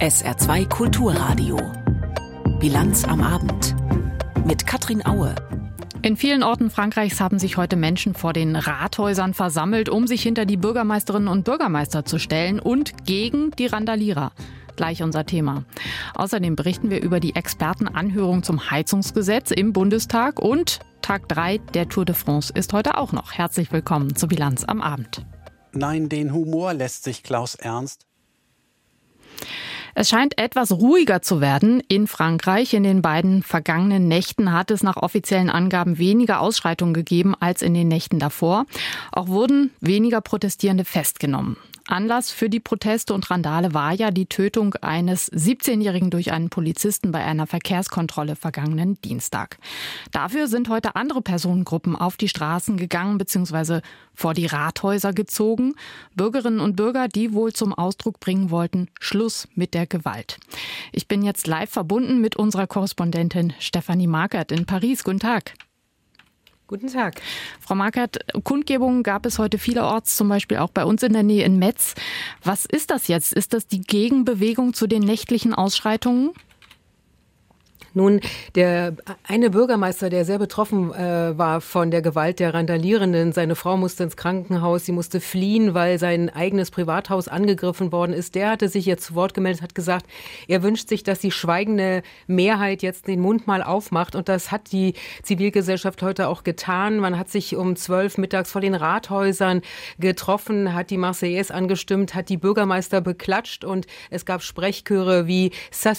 SR2 Kulturradio. Bilanz am Abend. Mit Katrin Aue. In vielen Orten Frankreichs haben sich heute Menschen vor den Rathäusern versammelt, um sich hinter die Bürgermeisterinnen und Bürgermeister zu stellen und gegen die Randalierer. Gleich unser Thema. Außerdem berichten wir über die Expertenanhörung zum Heizungsgesetz im Bundestag und Tag 3 der Tour de France ist heute auch noch. Herzlich willkommen zur Bilanz am Abend. Nein, den Humor lässt sich Klaus Ernst es scheint etwas ruhiger zu werden in Frankreich. In den beiden vergangenen Nächten hat es nach offiziellen Angaben weniger Ausschreitungen gegeben als in den Nächten davor. Auch wurden weniger Protestierende festgenommen. Anlass für die Proteste und Randale war ja die Tötung eines 17-Jährigen durch einen Polizisten bei einer Verkehrskontrolle vergangenen Dienstag. Dafür sind heute andere Personengruppen auf die Straßen gegangen bzw. vor die Rathäuser gezogen. Bürgerinnen und Bürger, die wohl zum Ausdruck bringen wollten, Schluss mit der Gewalt. Ich bin jetzt live verbunden mit unserer Korrespondentin Stefanie Markert in Paris. Guten Tag. Guten Tag. Frau Markert, Kundgebungen gab es heute vielerorts, zum Beispiel auch bei uns in der Nähe in Metz. Was ist das jetzt? Ist das die Gegenbewegung zu den nächtlichen Ausschreitungen? Nun, der eine Bürgermeister, der sehr betroffen äh, war von der Gewalt der Randalierenden, seine Frau musste ins Krankenhaus, sie musste fliehen, weil sein eigenes Privathaus angegriffen worden ist. Der hatte sich jetzt zu Wort gemeldet, hat gesagt, er wünscht sich, dass die schweigende Mehrheit jetzt den Mund mal aufmacht. Und das hat die Zivilgesellschaft heute auch getan. Man hat sich um zwölf mittags vor den Rathäusern getroffen, hat die Marseillaise angestimmt, hat die Bürgermeister beklatscht und es gab Sprechchöre wie Ça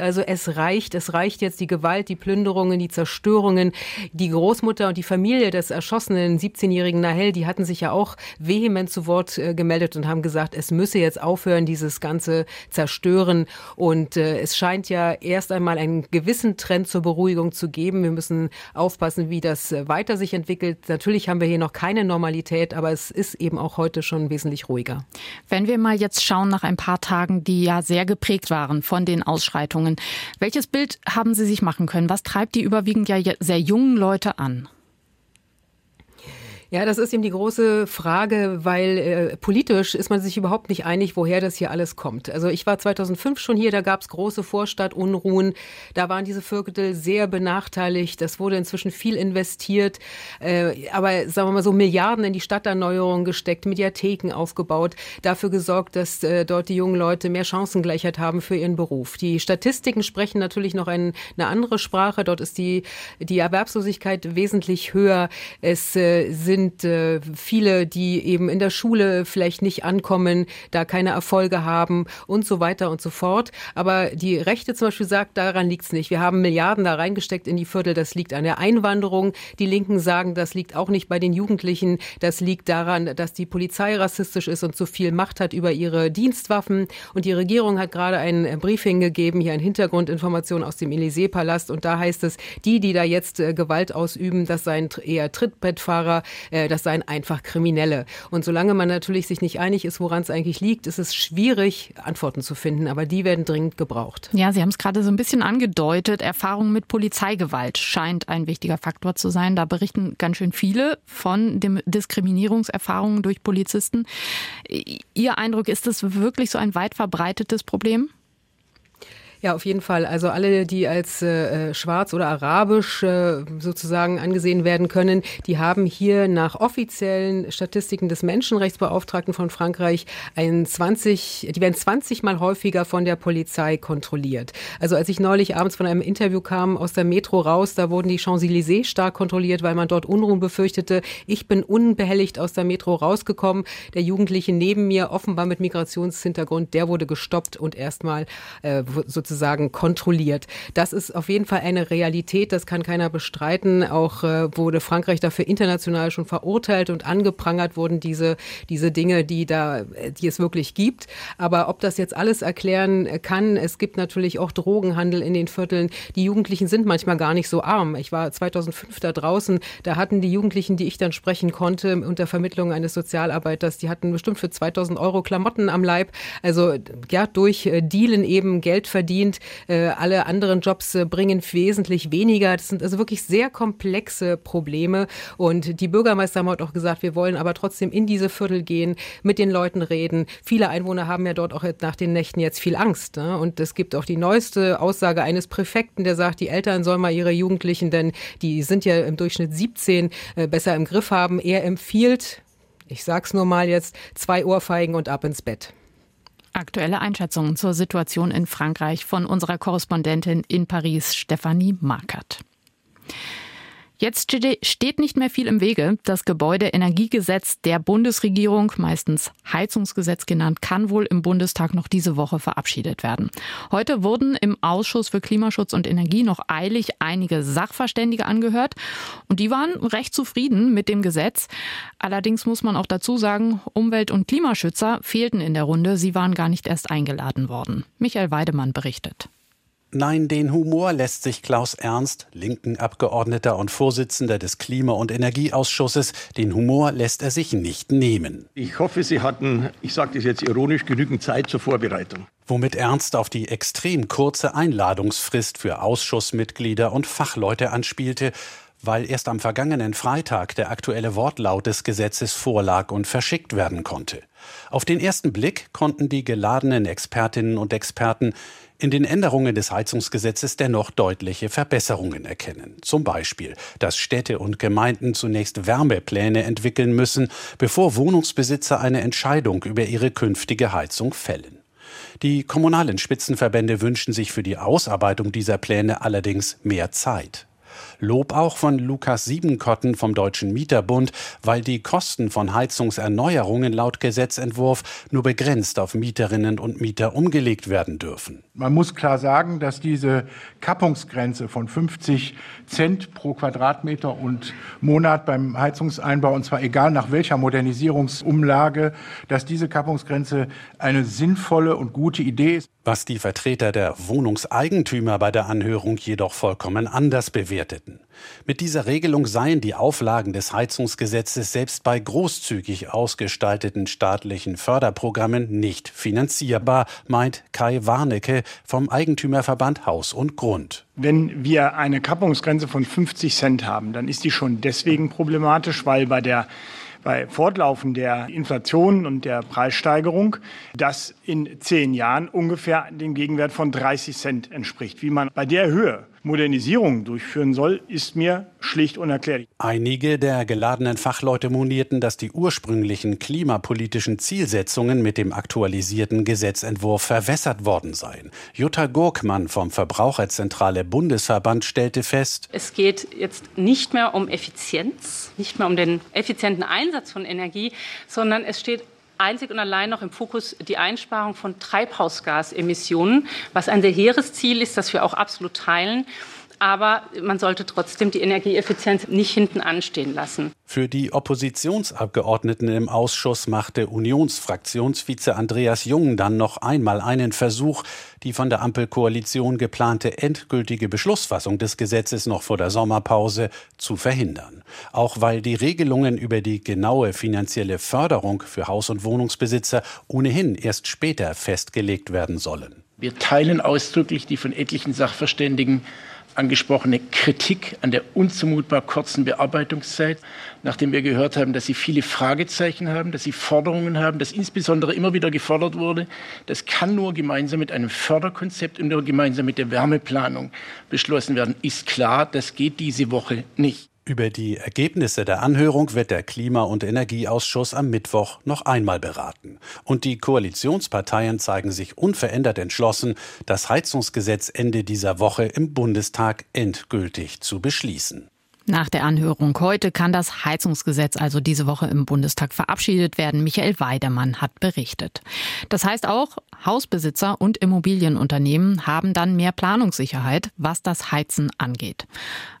also es reicht, es reicht reicht jetzt die Gewalt, die Plünderungen, die Zerstörungen. Die Großmutter und die Familie des erschossenen 17-jährigen Nahel, die hatten sich ja auch vehement zu Wort äh, gemeldet und haben gesagt, es müsse jetzt aufhören, dieses ganze Zerstören. Und äh, es scheint ja erst einmal einen gewissen Trend zur Beruhigung zu geben. Wir müssen aufpassen, wie das äh, weiter sich entwickelt. Natürlich haben wir hier noch keine Normalität, aber es ist eben auch heute schon wesentlich ruhiger. Wenn wir mal jetzt schauen nach ein paar Tagen, die ja sehr geprägt waren von den Ausschreitungen, welches Bild haben Sie sich machen können? Was treibt die überwiegend ja sehr jungen Leute an? Ja, das ist eben die große Frage, weil äh, politisch ist man sich überhaupt nicht einig, woher das hier alles kommt. Also ich war 2005 schon hier, da gab es große Vorstadtunruhen, da waren diese Viertel sehr benachteiligt, das wurde inzwischen viel investiert, äh, aber sagen wir mal so Milliarden in die Stadterneuerung gesteckt, Mediatheken aufgebaut, dafür gesorgt, dass äh, dort die jungen Leute mehr Chancengleichheit haben für ihren Beruf. Die Statistiken sprechen natürlich noch ein, eine andere Sprache, dort ist die, die Erwerbslosigkeit wesentlich höher, es äh, sind sind äh, viele, die eben in der Schule vielleicht nicht ankommen, da keine Erfolge haben und so weiter und so fort. Aber die Rechte zum Beispiel sagt, daran liegt es nicht. Wir haben Milliarden da reingesteckt in die Viertel, das liegt an der Einwanderung. Die Linken sagen, das liegt auch nicht bei den Jugendlichen, das liegt daran, dass die Polizei rassistisch ist und zu viel Macht hat über ihre Dienstwaffen. Und die Regierung hat gerade ein Briefing gegeben, hier ein Hintergrundinformation aus dem Élysée-Palast. Und da heißt es, die, die da jetzt äh, Gewalt ausüben, das seien eher Trittbettfahrer, äh, das seien einfach Kriminelle. Und solange man natürlich sich nicht einig ist, woran es eigentlich liegt, ist es schwierig, Antworten zu finden. Aber die werden dringend gebraucht. Ja, Sie haben es gerade so ein bisschen angedeutet. Erfahrung mit Polizeigewalt scheint ein wichtiger Faktor zu sein. Da berichten ganz schön viele von dem Diskriminierungserfahrungen durch Polizisten. Ihr Eindruck, ist das wirklich so ein weit verbreitetes Problem? Ja, auf jeden Fall. Also alle, die als äh, schwarz oder arabisch äh, sozusagen angesehen werden können, die haben hier nach offiziellen Statistiken des Menschenrechtsbeauftragten von Frankreich ein 20, die werden 20 mal häufiger von der Polizei kontrolliert. Also als ich neulich abends von einem Interview kam aus der Metro raus, da wurden die Champs-Élysées stark kontrolliert, weil man dort Unruhen befürchtete. Ich bin unbehelligt aus der Metro rausgekommen. Der Jugendliche neben mir, offenbar mit Migrationshintergrund, der wurde gestoppt und erstmal äh, sozusagen sozusagen kontrolliert. Das ist auf jeden Fall eine Realität, das kann keiner bestreiten. Auch äh, wurde Frankreich dafür international schon verurteilt und angeprangert wurden diese, diese Dinge, die da, die es wirklich gibt. Aber ob das jetzt alles erklären kann, es gibt natürlich auch Drogenhandel in den Vierteln. Die Jugendlichen sind manchmal gar nicht so arm. Ich war 2005 da draußen, da hatten die Jugendlichen, die ich dann sprechen konnte, unter Vermittlung eines Sozialarbeiters, die hatten bestimmt für 2000 Euro Klamotten am Leib. Also ja, durch äh, Dealen eben Geld verdienen verdient. Äh, alle anderen Jobs äh, bringen wesentlich weniger. Das sind also wirklich sehr komplexe Probleme. Und die Bürgermeister haben heute auch gesagt, wir wollen aber trotzdem in diese Viertel gehen, mit den Leuten reden. Viele Einwohner haben ja dort auch nach den Nächten jetzt viel Angst. Ne? Und es gibt auch die neueste Aussage eines Präfekten, der sagt, die Eltern sollen mal ihre Jugendlichen, denn die sind ja im Durchschnitt 17, äh, besser im Griff haben. Er empfiehlt, ich sag's nur mal jetzt, zwei Ohrfeigen und ab ins Bett. Aktuelle Einschätzungen zur Situation in Frankreich von unserer Korrespondentin in Paris, Stefanie Markert. Jetzt steht nicht mehr viel im Wege. Das Gebäudeenergiegesetz der Bundesregierung, meistens Heizungsgesetz genannt, kann wohl im Bundestag noch diese Woche verabschiedet werden. Heute wurden im Ausschuss für Klimaschutz und Energie noch eilig einige Sachverständige angehört und die waren recht zufrieden mit dem Gesetz. Allerdings muss man auch dazu sagen, Umwelt- und Klimaschützer fehlten in der Runde. Sie waren gar nicht erst eingeladen worden. Michael Weidemann berichtet. Nein, den Humor lässt sich Klaus Ernst, linken Abgeordneter und Vorsitzender des Klima- und Energieausschusses, den Humor lässt er sich nicht nehmen. Ich hoffe, Sie hatten, ich sage das jetzt ironisch, genügend Zeit zur Vorbereitung. Womit Ernst auf die extrem kurze Einladungsfrist für Ausschussmitglieder und Fachleute anspielte, weil erst am vergangenen Freitag der aktuelle Wortlaut des Gesetzes vorlag und verschickt werden konnte. Auf den ersten Blick konnten die geladenen Expertinnen und Experten in den Änderungen des Heizungsgesetzes dennoch deutliche Verbesserungen erkennen. Zum Beispiel, dass Städte und Gemeinden zunächst Wärmepläne entwickeln müssen, bevor Wohnungsbesitzer eine Entscheidung über ihre künftige Heizung fällen. Die kommunalen Spitzenverbände wünschen sich für die Ausarbeitung dieser Pläne allerdings mehr Zeit. Lob auch von Lukas Siebenkotten vom Deutschen Mieterbund, weil die Kosten von Heizungserneuerungen laut Gesetzentwurf nur begrenzt auf Mieterinnen und Mieter umgelegt werden dürfen. Man muss klar sagen, dass diese Kappungsgrenze von 50 Cent pro Quadratmeter und Monat beim Heizungseinbau, und zwar egal nach welcher Modernisierungsumlage, dass diese Kappungsgrenze eine sinnvolle und gute Idee ist. Was die Vertreter der Wohnungseigentümer bei der Anhörung jedoch vollkommen anders bewerteten. Mit dieser Regelung seien die Auflagen des Heizungsgesetzes selbst bei großzügig ausgestalteten staatlichen Förderprogrammen nicht finanzierbar, meint Kai Warnecke vom Eigentümerverband Haus und Grund. Wenn wir eine Kappungsgrenze von 50 Cent haben, dann ist die schon deswegen problematisch, weil bei der bei Fortlaufen der Inflation und der Preissteigerung das in zehn Jahren ungefähr dem Gegenwert von 30 Cent entspricht. Wie man bei der Höhe Modernisierung durchführen soll, ist mir schlicht unerklärlich. Einige der geladenen Fachleute monierten, dass die ursprünglichen klimapolitischen Zielsetzungen mit dem aktualisierten Gesetzentwurf verwässert worden seien. Jutta Gurkmann vom Verbraucherzentrale Bundesverband stellte fest, es geht jetzt nicht mehr um Effizienz, nicht mehr um den effizienten Einsatz von Energie, sondern es steht einzig und allein noch im Fokus die Einsparung von Treibhausgasemissionen, was ein sehr hehres Ziel ist, das wir auch absolut teilen. Aber man sollte trotzdem die Energieeffizienz nicht hinten anstehen lassen. Für die Oppositionsabgeordneten im Ausschuss machte Unionsfraktionsvize Andreas Jung dann noch einmal einen Versuch, die von der Ampelkoalition geplante endgültige Beschlussfassung des Gesetzes noch vor der Sommerpause zu verhindern. Auch weil die Regelungen über die genaue finanzielle Förderung für Haus- und Wohnungsbesitzer ohnehin erst später festgelegt werden sollen. Wir teilen ausdrücklich die von etlichen Sachverständigen angesprochene Kritik an der unzumutbar kurzen Bearbeitungszeit, nachdem wir gehört haben, dass Sie viele Fragezeichen haben, dass Sie Forderungen haben, dass insbesondere immer wieder gefordert wurde, das kann nur gemeinsam mit einem Förderkonzept und nur gemeinsam mit der Wärmeplanung beschlossen werden, ist klar, das geht diese Woche nicht. Über die Ergebnisse der Anhörung wird der Klima- und Energieausschuss am Mittwoch noch einmal beraten. Und die Koalitionsparteien zeigen sich unverändert entschlossen, das Heizungsgesetz Ende dieser Woche im Bundestag endgültig zu beschließen. Nach der Anhörung heute kann das Heizungsgesetz also diese Woche im Bundestag verabschiedet werden. Michael Weidemann hat berichtet. Das heißt auch, Hausbesitzer und Immobilienunternehmen haben dann mehr Planungssicherheit, was das Heizen angeht.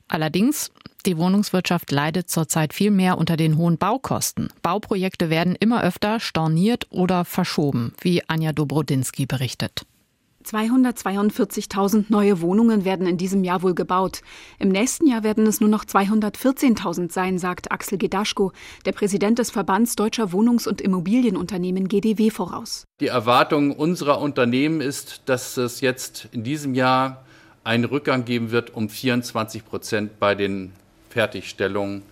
Allerdings, die Wohnungswirtschaft leidet zurzeit viel mehr unter den hohen Baukosten. Bauprojekte werden immer öfter storniert oder verschoben, wie Anja Dobrodinsky berichtet. 242.000 neue Wohnungen werden in diesem Jahr wohl gebaut. Im nächsten Jahr werden es nur noch 214.000 sein, sagt Axel Gedaschko, der Präsident des Verbands Deutscher Wohnungs- und Immobilienunternehmen GDW voraus. Die Erwartung unserer Unternehmen ist, dass es jetzt in diesem Jahr einen Rückgang geben wird um 24 Prozent bei den Fertigstellungen.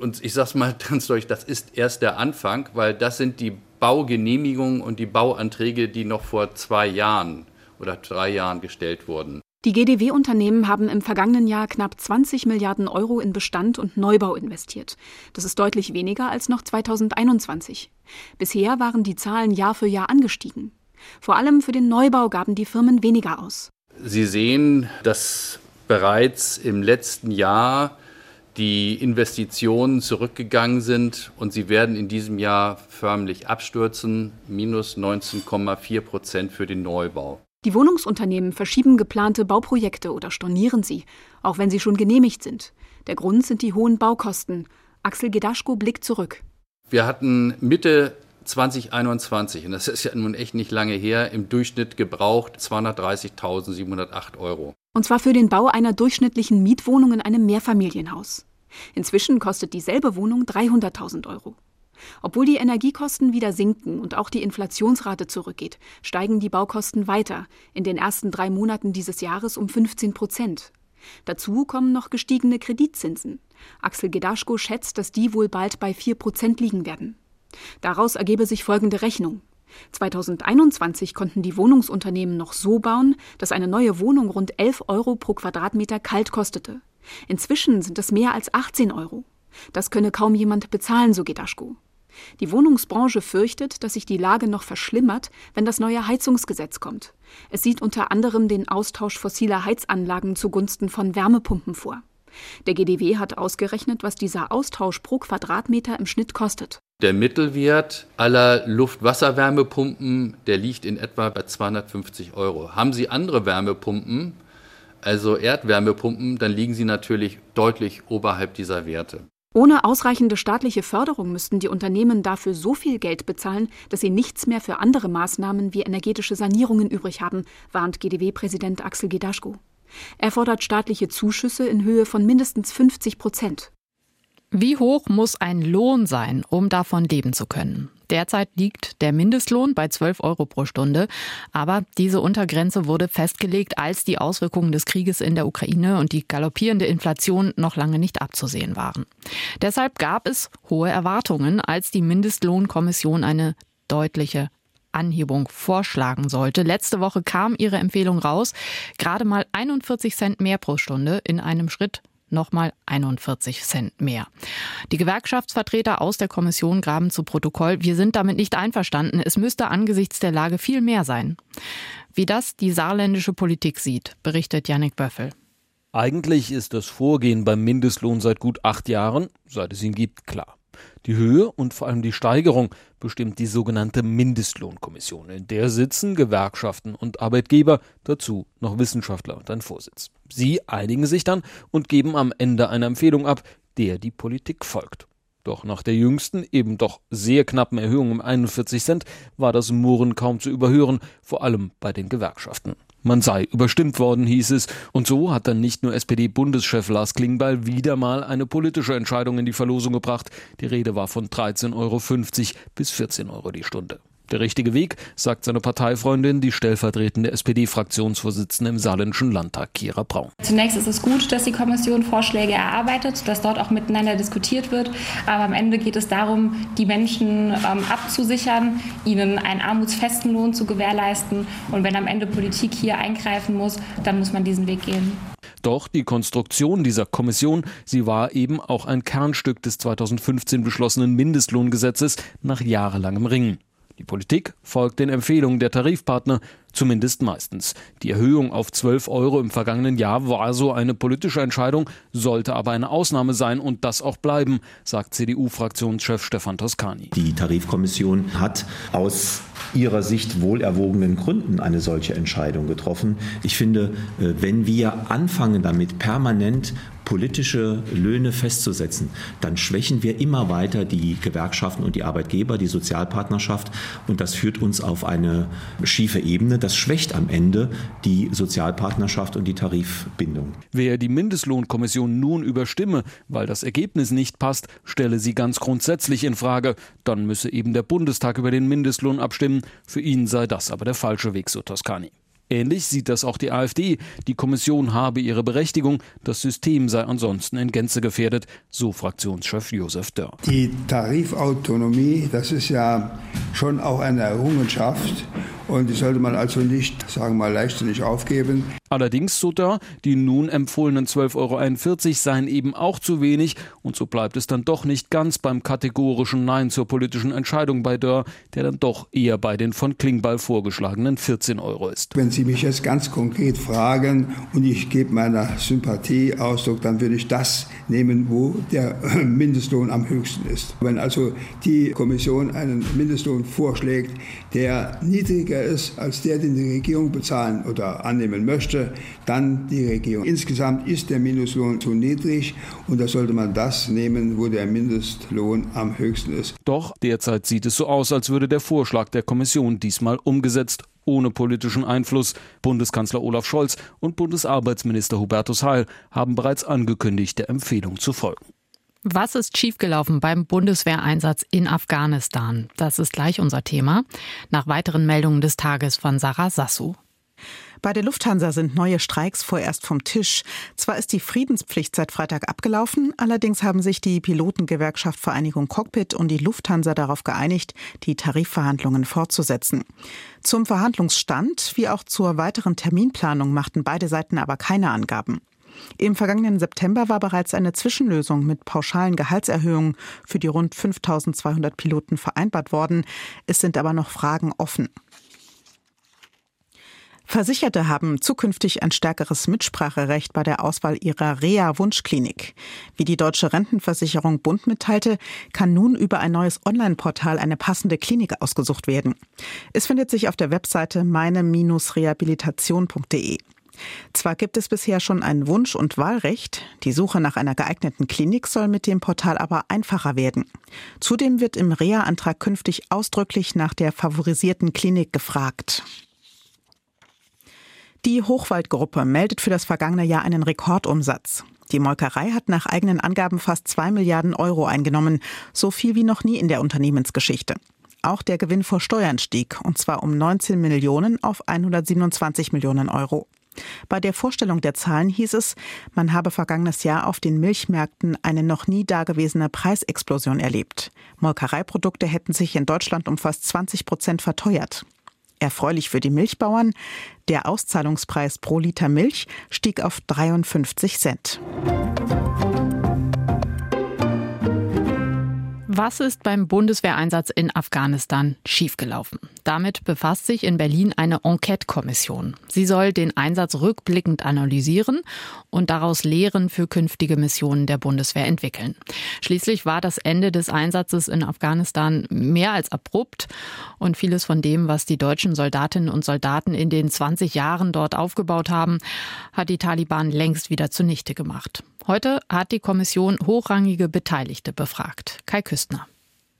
Und ich sage es mal ganz deutlich, das ist erst der Anfang, weil das sind die Baugenehmigungen und die Bauanträge, die noch vor zwei Jahren oder drei Jahren gestellt wurden. Die GDW-Unternehmen haben im vergangenen Jahr knapp 20 Milliarden Euro in Bestand und Neubau investiert. Das ist deutlich weniger als noch 2021. Bisher waren die Zahlen Jahr für Jahr angestiegen. Vor allem für den Neubau gaben die Firmen weniger aus. Sie sehen, dass bereits im letzten Jahr die Investitionen zurückgegangen sind und sie werden in diesem Jahr förmlich abstürzen, minus 19,4 Prozent für den Neubau. Die Wohnungsunternehmen verschieben geplante Bauprojekte oder stornieren sie, auch wenn sie schon genehmigt sind. Der Grund sind die hohen Baukosten. Axel Gedaschko blickt zurück. Wir hatten Mitte 2021, und das ist ja nun echt nicht lange her, im Durchschnitt gebraucht 230.708 Euro. Und zwar für den Bau einer durchschnittlichen Mietwohnung in einem Mehrfamilienhaus. Inzwischen kostet dieselbe Wohnung 300.000 Euro. Obwohl die Energiekosten wieder sinken und auch die Inflationsrate zurückgeht, steigen die Baukosten weiter, in den ersten drei Monaten dieses Jahres um 15 Prozent. Dazu kommen noch gestiegene Kreditzinsen. Axel Gedaschko schätzt, dass die wohl bald bei 4 Prozent liegen werden. Daraus ergebe sich folgende Rechnung. 2021 konnten die Wohnungsunternehmen noch so bauen, dass eine neue Wohnung rund 11 Euro pro Quadratmeter kalt kostete. Inzwischen sind es mehr als 18 Euro. Das könne kaum jemand bezahlen, so Gedaschko. Die Wohnungsbranche fürchtet, dass sich die Lage noch verschlimmert, wenn das neue Heizungsgesetz kommt. Es sieht unter anderem den Austausch fossiler Heizanlagen zugunsten von Wärmepumpen vor. Der GDW hat ausgerechnet, was dieser Austausch pro Quadratmeter im Schnitt kostet. Der Mittelwert aller Luft-Wasser-Wärmepumpen, der liegt in etwa bei 250 Euro. Haben Sie andere Wärmepumpen, also Erdwärmepumpen, dann liegen sie natürlich deutlich oberhalb dieser Werte. Ohne ausreichende staatliche Förderung müssten die Unternehmen dafür so viel Geld bezahlen, dass sie nichts mehr für andere Maßnahmen wie energetische Sanierungen übrig haben, warnt GDW-Präsident Axel Gedaschko. Er fordert staatliche Zuschüsse in Höhe von mindestens 50 Prozent. Wie hoch muss ein Lohn sein, um davon leben zu können? Derzeit liegt der Mindestlohn bei 12 Euro pro Stunde. Aber diese Untergrenze wurde festgelegt, als die Auswirkungen des Krieges in der Ukraine und die galoppierende Inflation noch lange nicht abzusehen waren. Deshalb gab es hohe Erwartungen, als die Mindestlohnkommission eine deutliche Anhebung vorschlagen sollte. Letzte Woche kam ihre Empfehlung raus. Gerade mal 41 Cent mehr pro Stunde in einem Schritt nochmal 41 Cent mehr. Die Gewerkschaftsvertreter aus der Kommission graben zu Protokoll. Wir sind damit nicht einverstanden. Es müsste angesichts der Lage viel mehr sein. Wie das die saarländische Politik sieht, berichtet Yannick Böffel. Eigentlich ist das Vorgehen beim Mindestlohn seit gut acht Jahren, seit es ihn gibt, klar. Die Höhe und vor allem die Steigerung bestimmt die sogenannte Mindestlohnkommission. In der sitzen Gewerkschaften und Arbeitgeber, dazu noch Wissenschaftler und ein Vorsitz. Sie einigen sich dann und geben am Ende eine Empfehlung ab, der die Politik folgt. Doch nach der jüngsten, eben doch sehr knappen Erhöhung um 41 Cent war das Murren kaum zu überhören, vor allem bei den Gewerkschaften. Man sei überstimmt worden, hieß es. Und so hat dann nicht nur SPD-Bundeschef Lars Klingbeil wieder mal eine politische Entscheidung in die Verlosung gebracht. Die Rede war von 13,50 Euro bis 14 Euro die Stunde. Der richtige Weg, sagt seine Parteifreundin, die stellvertretende SPD-Fraktionsvorsitzende im Saarländischen Landtag, Kira Braun. Zunächst ist es gut, dass die Kommission Vorschläge erarbeitet, dass dort auch miteinander diskutiert wird. Aber am Ende geht es darum, die Menschen ähm, abzusichern, ihnen einen armutsfesten Lohn zu gewährleisten. Und wenn am Ende Politik hier eingreifen muss, dann muss man diesen Weg gehen. Doch die Konstruktion dieser Kommission, sie war eben auch ein Kernstück des 2015 beschlossenen Mindestlohngesetzes nach jahrelangem Ringen. Die Politik folgt den Empfehlungen der Tarifpartner, zumindest meistens. Die Erhöhung auf 12 Euro im vergangenen Jahr war so eine politische Entscheidung, sollte aber eine Ausnahme sein und das auch bleiben, sagt CDU-Fraktionschef Stefan Toscani. Die Tarifkommission hat aus ihrer Sicht wohlerwogenen Gründen eine solche Entscheidung getroffen. Ich finde, äh, wenn wir anfangen damit permanent politische Löhne festzusetzen, dann schwächen wir immer weiter die Gewerkschaften und die Arbeitgeber, die Sozialpartnerschaft. Und das führt uns auf eine schiefe Ebene. Das schwächt am Ende die Sozialpartnerschaft und die Tarifbindung. Wer die Mindestlohnkommission nun überstimme, weil das Ergebnis nicht passt, stelle sie ganz grundsätzlich in Frage. Dann müsse eben der Bundestag über den Mindestlohn abstimmen. Für ihn sei das aber der falsche Weg, so Toscani. Ähnlich sieht das auch die AfD. Die Kommission habe ihre Berechtigung, das System sei ansonsten in Gänze gefährdet, so Fraktionschef Josef Dörr. Die Tarifautonomie, das ist ja schon auch eine Errungenschaft und die sollte man also nicht, sagen wir mal, leichtsinnig aufgeben. Allerdings, so Dörr, die nun empfohlenen 12,41 Euro seien eben auch zu wenig und so bleibt es dann doch nicht ganz beim kategorischen Nein zur politischen Entscheidung bei Dörr, der dann doch eher bei den von Klingbeil vorgeschlagenen 14 Euro ist. Wenn Sie mich jetzt ganz konkret fragen und ich gebe meiner Sympathie Ausdruck, dann würde ich das nehmen, wo der Mindestlohn am höchsten ist. Wenn also die Kommission einen Mindestlohn vorschlägt, der niedriger ist als der, den die Regierung bezahlen oder annehmen möchte, dann die Regierung. Insgesamt ist der Mindestlohn zu niedrig und da sollte man das nehmen, wo der Mindestlohn am höchsten ist. Doch derzeit sieht es so aus, als würde der Vorschlag der Kommission diesmal umgesetzt ohne politischen Einfluss. Bundeskanzler Olaf Scholz und Bundesarbeitsminister Hubertus Heil haben bereits angekündigt, der Empfehlung zu folgen. Was ist schiefgelaufen beim Bundeswehreinsatz in Afghanistan? Das ist gleich unser Thema. Nach weiteren Meldungen des Tages von Sarah Sassu. Bei der Lufthansa sind neue Streiks vorerst vom Tisch. Zwar ist die Friedenspflicht seit Freitag abgelaufen, allerdings haben sich die Pilotengewerkschaft Vereinigung Cockpit und die Lufthansa darauf geeinigt, die Tarifverhandlungen fortzusetzen. Zum Verhandlungsstand wie auch zur weiteren Terminplanung machten beide Seiten aber keine Angaben. Im vergangenen September war bereits eine Zwischenlösung mit pauschalen Gehaltserhöhungen für die rund 5200 Piloten vereinbart worden. Es sind aber noch Fragen offen. Versicherte haben zukünftig ein stärkeres Mitspracherecht bei der Auswahl ihrer Reha-Wunschklinik. Wie die Deutsche Rentenversicherung Bund mitteilte, kann nun über ein neues Online-Portal eine passende Klinik ausgesucht werden. Es findet sich auf der Webseite meine-rehabilitation.de. Zwar gibt es bisher schon ein Wunsch- und Wahlrecht, die Suche nach einer geeigneten Klinik soll mit dem Portal aber einfacher werden. Zudem wird im Reha-Antrag künftig ausdrücklich nach der favorisierten Klinik gefragt. Die Hochwaldgruppe meldet für das vergangene Jahr einen Rekordumsatz. Die Molkerei hat nach eigenen Angaben fast zwei Milliarden Euro eingenommen, so viel wie noch nie in der Unternehmensgeschichte. Auch der Gewinn vor Steuern stieg, und zwar um 19 Millionen auf 127 Millionen Euro. Bei der Vorstellung der Zahlen hieß es, man habe vergangenes Jahr auf den Milchmärkten eine noch nie dagewesene Preisexplosion erlebt. Molkereiprodukte hätten sich in Deutschland um fast 20 Prozent verteuert. Erfreulich für die Milchbauern, der Auszahlungspreis pro Liter Milch stieg auf 53 Cent. Was ist beim Bundeswehreinsatz in Afghanistan schiefgelaufen? Damit befasst sich in Berlin eine Enquete-Kommission. Sie soll den Einsatz rückblickend analysieren und daraus Lehren für künftige Missionen der Bundeswehr entwickeln. Schließlich war das Ende des Einsatzes in Afghanistan mehr als abrupt und vieles von dem, was die deutschen Soldatinnen und Soldaten in den 20 Jahren dort aufgebaut haben, hat die Taliban längst wieder zunichte gemacht. Heute hat die Kommission hochrangige Beteiligte befragt. Kai Küstner.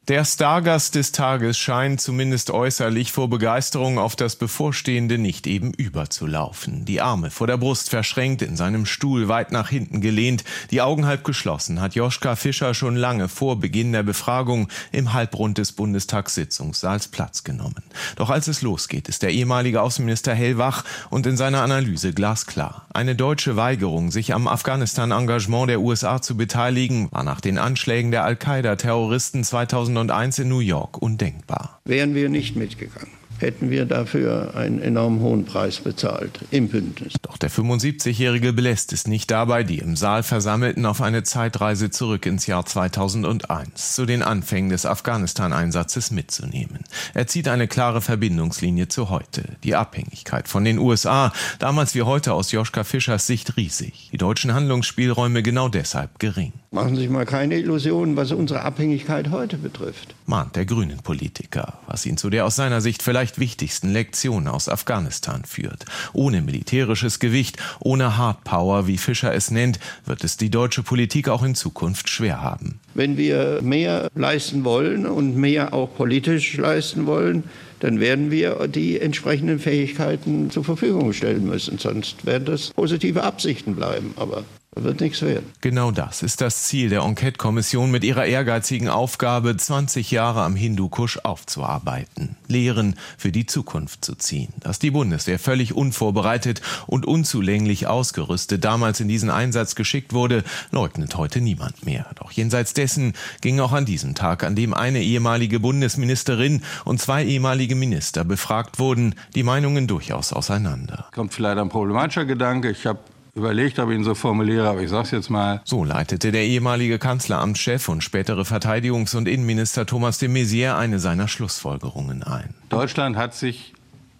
Der Stargast des Tages scheint zumindest äußerlich vor Begeisterung auf das Bevorstehende nicht eben überzulaufen. Die Arme vor der Brust verschränkt, in seinem Stuhl weit nach hinten gelehnt, die Augen halb geschlossen, hat Joschka Fischer schon lange vor Beginn der Befragung im Halbrund des Bundestagssitzungssaals Platz genommen. Doch als es losgeht, ist der ehemalige Außenminister hellwach und in seiner Analyse glasklar. Eine deutsche Weigerung, sich am Afghanistan-Engagement der USA zu beteiligen, war nach den Anschlägen der Al-Qaida-Terroristen 2000 2001 in New York undenkbar. Wären wir nicht mitgegangen hätten wir dafür einen enorm hohen Preis bezahlt im Bündnis. Doch der 75-Jährige belässt es nicht dabei, die im Saal Versammelten auf eine Zeitreise zurück ins Jahr 2001 zu den Anfängen des Afghanistan-Einsatzes mitzunehmen. Er zieht eine klare Verbindungslinie zu heute. Die Abhängigkeit von den USA, damals wie heute aus Joschka Fischers Sicht riesig. Die deutschen Handlungsspielräume genau deshalb gering. Machen Sie sich mal keine Illusionen, was unsere Abhängigkeit heute betrifft. Mahnt der grünen Politiker, was ihn zu der aus seiner Sicht vielleicht vielleicht wichtigsten Lektion aus Afghanistan führt. Ohne militärisches Gewicht, ohne Hardpower, wie Fischer es nennt, wird es die deutsche Politik auch in Zukunft schwer haben. Wenn wir mehr leisten wollen und mehr auch politisch leisten wollen, dann werden wir die entsprechenden Fähigkeiten zur Verfügung stellen müssen. Sonst werden das positive Absichten bleiben. Aber wird nichts werden. Genau das ist das Ziel der Enquete-Kommission mit ihrer ehrgeizigen Aufgabe, 20 Jahre am Hindukusch aufzuarbeiten, Lehren für die Zukunft zu ziehen. Dass die Bundeswehr völlig unvorbereitet und unzulänglich ausgerüstet damals in diesen Einsatz geschickt wurde, leugnet heute niemand mehr. Doch jenseits dessen ging auch an diesem Tag, an dem eine ehemalige Bundesministerin und zwei ehemalige Minister befragt wurden, die Meinungen durchaus auseinander. Kommt vielleicht ein problematischer Gedanke. Ich habe überlegt, ob ich ihn so formuliere, aber ich sage es jetzt mal. So leitete der ehemalige Kanzleramtschef und spätere Verteidigungs- und Innenminister Thomas de Maizière eine seiner Schlussfolgerungen ein. Deutschland hat sich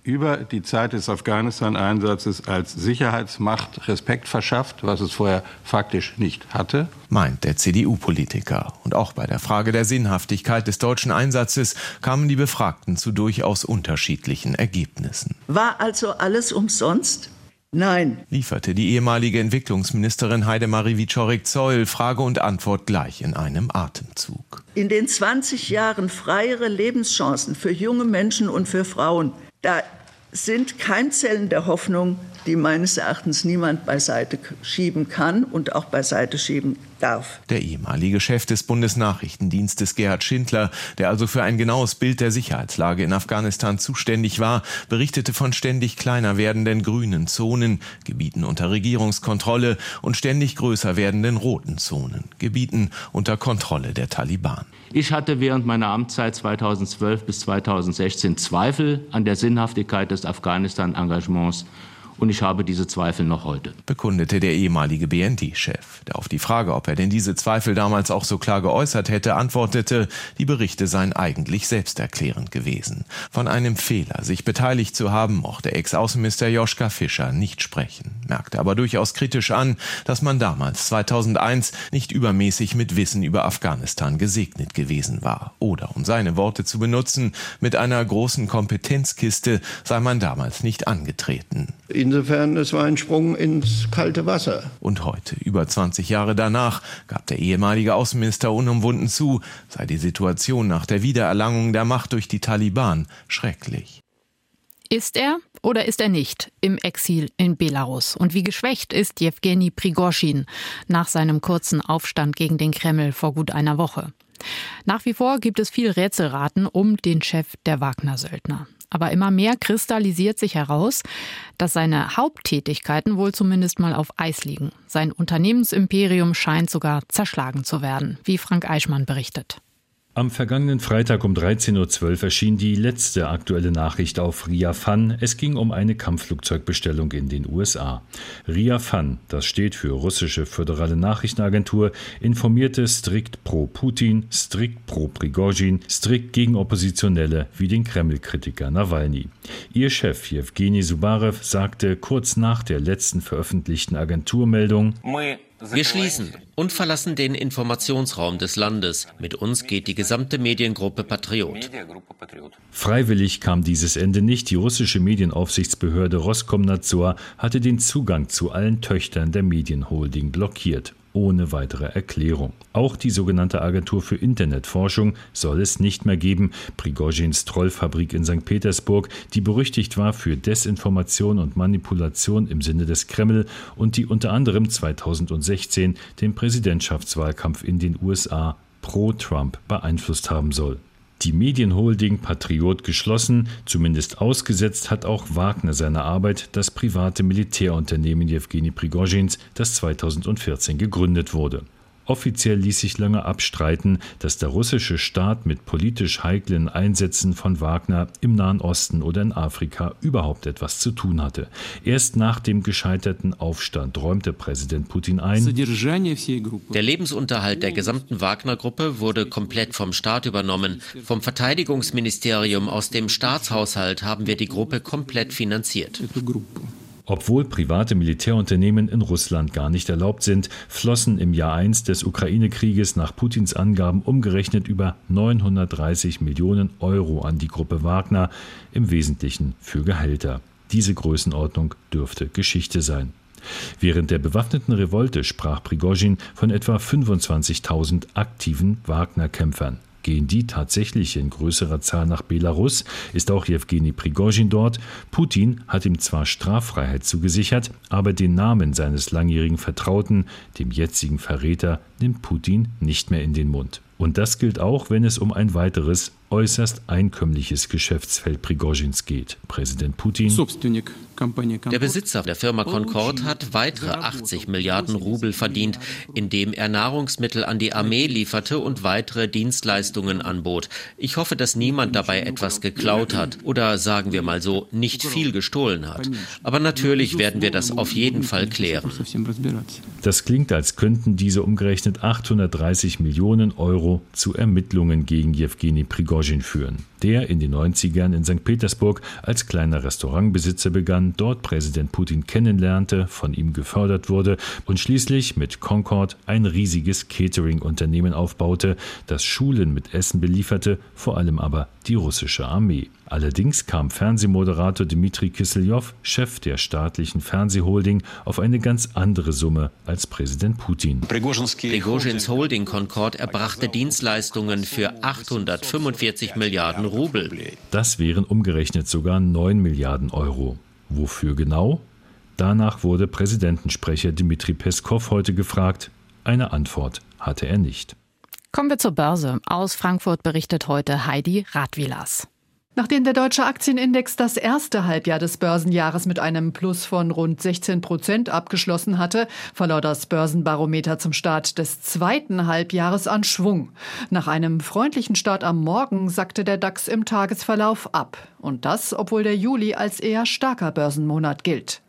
über die Zeit des Afghanistan-Einsatzes als Sicherheitsmacht Respekt verschafft, was es vorher faktisch nicht hatte. Meint der CDU-Politiker. Und auch bei der Frage der Sinnhaftigkeit des deutschen Einsatzes kamen die Befragten zu durchaus unterschiedlichen Ergebnissen. War also alles umsonst? Nein. Lieferte die ehemalige Entwicklungsministerin Heidemarie Wiczorek-Zeul Frage und Antwort gleich in einem Atemzug. In den 20 Jahren freiere Lebenschancen für junge Menschen und für Frauen, da sind Keimzellen der Hoffnung, die meines Erachtens niemand beiseite schieben kann und auch beiseite schieben darf. Der ehemalige Chef des Bundesnachrichtendienstes Gerhard Schindler, der also für ein genaues Bild der Sicherheitslage in Afghanistan zuständig war, berichtete von ständig kleiner werdenden grünen Zonen, Gebieten unter Regierungskontrolle und ständig größer werdenden roten Zonen, Gebieten unter Kontrolle der Taliban. Ich hatte während meiner Amtszeit 2012 bis 2016 Zweifel an der Sinnhaftigkeit des Afghanistan-Engagements und ich habe diese Zweifel noch heute. Bekundete der ehemalige BND-Chef, der auf die Frage, ob er denn diese Zweifel damals auch so klar geäußert hätte, antwortete, die Berichte seien eigentlich selbsterklärend gewesen. Von einem Fehler, sich beteiligt zu haben, mochte Ex-Außenminister Joschka Fischer nicht sprechen, merkte aber durchaus kritisch an, dass man damals 2001 nicht übermäßig mit Wissen über Afghanistan gesegnet gewesen war. Oder, um seine Worte zu benutzen, mit einer großen Kompetenzkiste sei man damals nicht angetreten. Insofern, es war ein Sprung ins kalte Wasser. Und heute, über 20 Jahre danach, gab der ehemalige Außenminister unumwunden zu, sei die Situation nach der Wiedererlangung der Macht durch die Taliban schrecklich. Ist er oder ist er nicht im Exil in Belarus? Und wie geschwächt ist Jewgeni Prigoschin nach seinem kurzen Aufstand gegen den Kreml vor gut einer Woche? Nach wie vor gibt es viel Rätselraten um den Chef der Wagner-Söldner. Aber immer mehr kristallisiert sich heraus, dass seine Haupttätigkeiten wohl zumindest mal auf Eis liegen. Sein Unternehmensimperium scheint sogar zerschlagen zu werden, wie Frank Eichmann berichtet. Am vergangenen Freitag um 13.12 Uhr erschien die letzte aktuelle Nachricht auf Ria Fan. Es ging um eine Kampfflugzeugbestellung in den USA. Ria Fan, das steht für russische föderale Nachrichtenagentur, informierte strikt pro Putin, strikt pro Prigozhin, strikt gegen Oppositionelle wie den Kreml-Kritiker Nawalny. Ihr Chef Jewgeni Subarev sagte kurz nach der letzten veröffentlichten Agenturmeldung, wir schließen und verlassen den Informationsraum des Landes. Mit uns geht die gesamte Mediengruppe Patriot. Freiwillig kam dieses Ende nicht. Die russische Medienaufsichtsbehörde Roskomnadzor hatte den Zugang zu allen Töchtern der Medienholding blockiert ohne weitere Erklärung. Auch die sogenannte Agentur für Internetforschung soll es nicht mehr geben. Prigozhins Trollfabrik in St. Petersburg, die berüchtigt war für Desinformation und Manipulation im Sinne des Kreml und die unter anderem 2016 den Präsidentschaftswahlkampf in den USA pro Trump beeinflusst haben soll. Die Medienholding Patriot geschlossen, zumindest ausgesetzt hat auch Wagner seine Arbeit, das private Militärunternehmen Jewgeni Prigozhins, das 2014 gegründet wurde. Offiziell ließ sich lange abstreiten, dass der russische Staat mit politisch heiklen Einsätzen von Wagner im Nahen Osten oder in Afrika überhaupt etwas zu tun hatte. Erst nach dem gescheiterten Aufstand räumte Präsident Putin ein, der Lebensunterhalt der gesamten Wagner-Gruppe wurde komplett vom Staat übernommen. Vom Verteidigungsministerium aus dem Staatshaushalt haben wir die Gruppe komplett finanziert. Obwohl private Militärunternehmen in Russland gar nicht erlaubt sind, flossen im Jahr 1 des Ukraine-Krieges nach Putins Angaben umgerechnet über 930 Millionen Euro an die Gruppe Wagner, im Wesentlichen für Gehälter. Diese Größenordnung dürfte Geschichte sein. Während der bewaffneten Revolte sprach Prigozhin von etwa 25.000 aktiven Wagner-Kämpfern. Gehen die tatsächlich in größerer Zahl nach Belarus? Ist auch Jewgeni Prigozhin dort? Putin hat ihm zwar Straffreiheit zugesichert, aber den Namen seines langjährigen Vertrauten, dem jetzigen Verräter, nimmt Putin nicht mehr in den Mund. Und das gilt auch, wenn es um ein weiteres äußerst einkömmliches Geschäftsfeld Prigozhins geht. Präsident Putin. Der Besitzer der Firma Concord hat weitere 80 Milliarden Rubel verdient, indem er Nahrungsmittel an die Armee lieferte und weitere Dienstleistungen anbot. Ich hoffe, dass niemand dabei etwas geklaut hat oder sagen wir mal so, nicht viel gestohlen hat. Aber natürlich werden wir das auf jeden Fall klären. Das klingt, als könnten diese umgerechnet 830 Millionen Euro zu Ermittlungen gegen Jewgeni Prigozhin Prigozhin führen, der in den 90ern in St. Petersburg als kleiner Restaurantbesitzer begann, dort Präsident Putin kennenlernte, von ihm gefördert wurde und schließlich mit Concord ein riesiges Catering-Unternehmen aufbaute, das Schulen mit Essen belieferte, vor allem aber die russische Armee. Allerdings kam Fernsehmoderator Dmitri Kisseljow, Chef der staatlichen Fernsehholding, auf eine ganz andere Summe als Präsident Putin. Prigozhins Holding Concord erbrachte Dienstleistungen für 845 Milliarden Rubel. Das wären umgerechnet sogar 9 Milliarden Euro. Wofür genau? Danach wurde Präsidentensprecher Dmitri Peskov heute gefragt. Eine Antwort hatte er nicht. Kommen wir zur Börse. Aus Frankfurt berichtet heute Heidi Radwilas. Nachdem der deutsche Aktienindex das erste Halbjahr des Börsenjahres mit einem Plus von rund 16 Prozent abgeschlossen hatte, verlor das Börsenbarometer zum Start des zweiten Halbjahres an Schwung. Nach einem freundlichen Start am Morgen sackte der DAX im Tagesverlauf ab. Und das, obwohl der Juli als eher starker Börsenmonat gilt.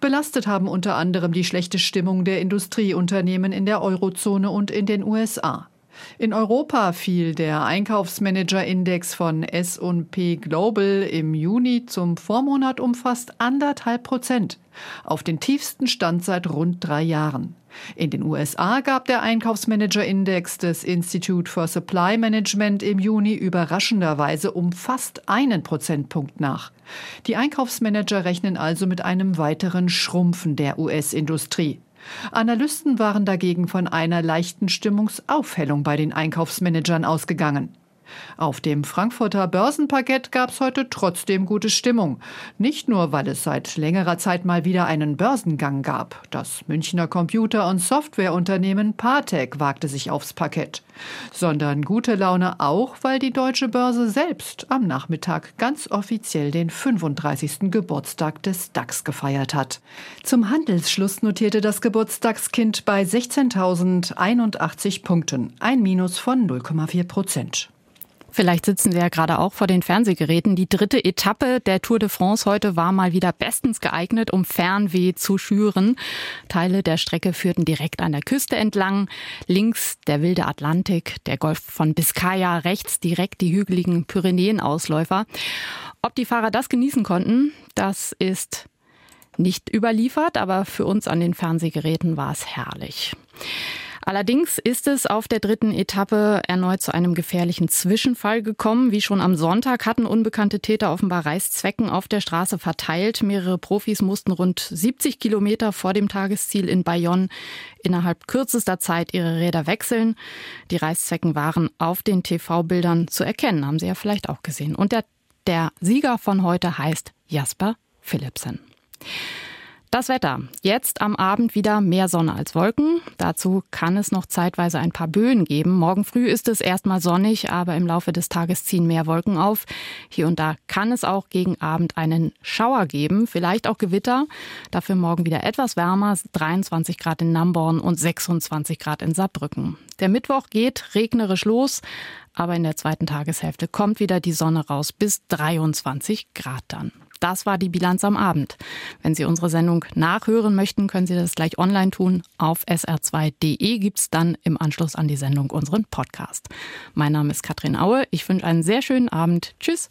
Belastet haben unter anderem die schlechte Stimmung der Industrieunternehmen in der Eurozone und in den USA. In Europa fiel der Einkaufsmanager-Index von S&P Global im Juni zum Vormonat um fast anderthalb Prozent, auf den tiefsten Stand seit rund drei Jahren. In den USA gab der Einkaufsmanager-Index des Institute for Supply Management im Juni überraschenderweise um fast einen Prozentpunkt nach. Die Einkaufsmanager rechnen also mit einem weiteren Schrumpfen der US-Industrie. Analysten waren dagegen von einer leichten Stimmungsaufhellung bei den Einkaufsmanagern ausgegangen. Auf dem Frankfurter Börsenparkett gab es heute trotzdem gute Stimmung. Nicht nur, weil es seit längerer Zeit mal wieder einen Börsengang gab. Das Münchner Computer- und Softwareunternehmen Partec wagte sich aufs Parkett. Sondern gute Laune auch, weil die deutsche Börse selbst am Nachmittag ganz offiziell den 35. Geburtstag des DAX gefeiert hat. Zum Handelsschluss notierte das Geburtstagskind bei 16.081 Punkten, ein Minus von 0,4 Prozent. Vielleicht sitzen Sie ja gerade auch vor den Fernsehgeräten. Die dritte Etappe der Tour de France heute war mal wieder bestens geeignet, um Fernweh zu schüren. Teile der Strecke führten direkt an der Küste entlang. Links der wilde Atlantik, der Golf von Biscaya, rechts direkt die hügeligen Pyrenäenausläufer. Ob die Fahrer das genießen konnten, das ist nicht überliefert, aber für uns an den Fernsehgeräten war es herrlich. Allerdings ist es auf der dritten Etappe erneut zu einem gefährlichen Zwischenfall gekommen. Wie schon am Sonntag hatten unbekannte Täter offenbar Reißzwecken auf der Straße verteilt. Mehrere Profis mussten rund 70 Kilometer vor dem Tagesziel in Bayonne innerhalb kürzester Zeit ihre Räder wechseln. Die Reißzwecken waren auf den TV-Bildern zu erkennen, haben Sie ja vielleicht auch gesehen. Und der, der Sieger von heute heißt Jasper Philipsen. Das Wetter. Jetzt am Abend wieder mehr Sonne als Wolken. Dazu kann es noch zeitweise ein paar Böen geben. Morgen früh ist es erstmal sonnig, aber im Laufe des Tages ziehen mehr Wolken auf. Hier und da kann es auch gegen Abend einen Schauer geben, vielleicht auch Gewitter. Dafür morgen wieder etwas wärmer, 23 Grad in Namborn und 26 Grad in Saarbrücken. Der Mittwoch geht regnerisch los, aber in der zweiten Tageshälfte kommt wieder die Sonne raus bis 23 Grad dann. Das war die Bilanz am Abend. Wenn Sie unsere Sendung nachhören möchten, können Sie das gleich online tun. Auf sr2.de gibt es dann im Anschluss an die Sendung unseren Podcast. Mein Name ist Katrin Aue. Ich wünsche einen sehr schönen Abend. Tschüss.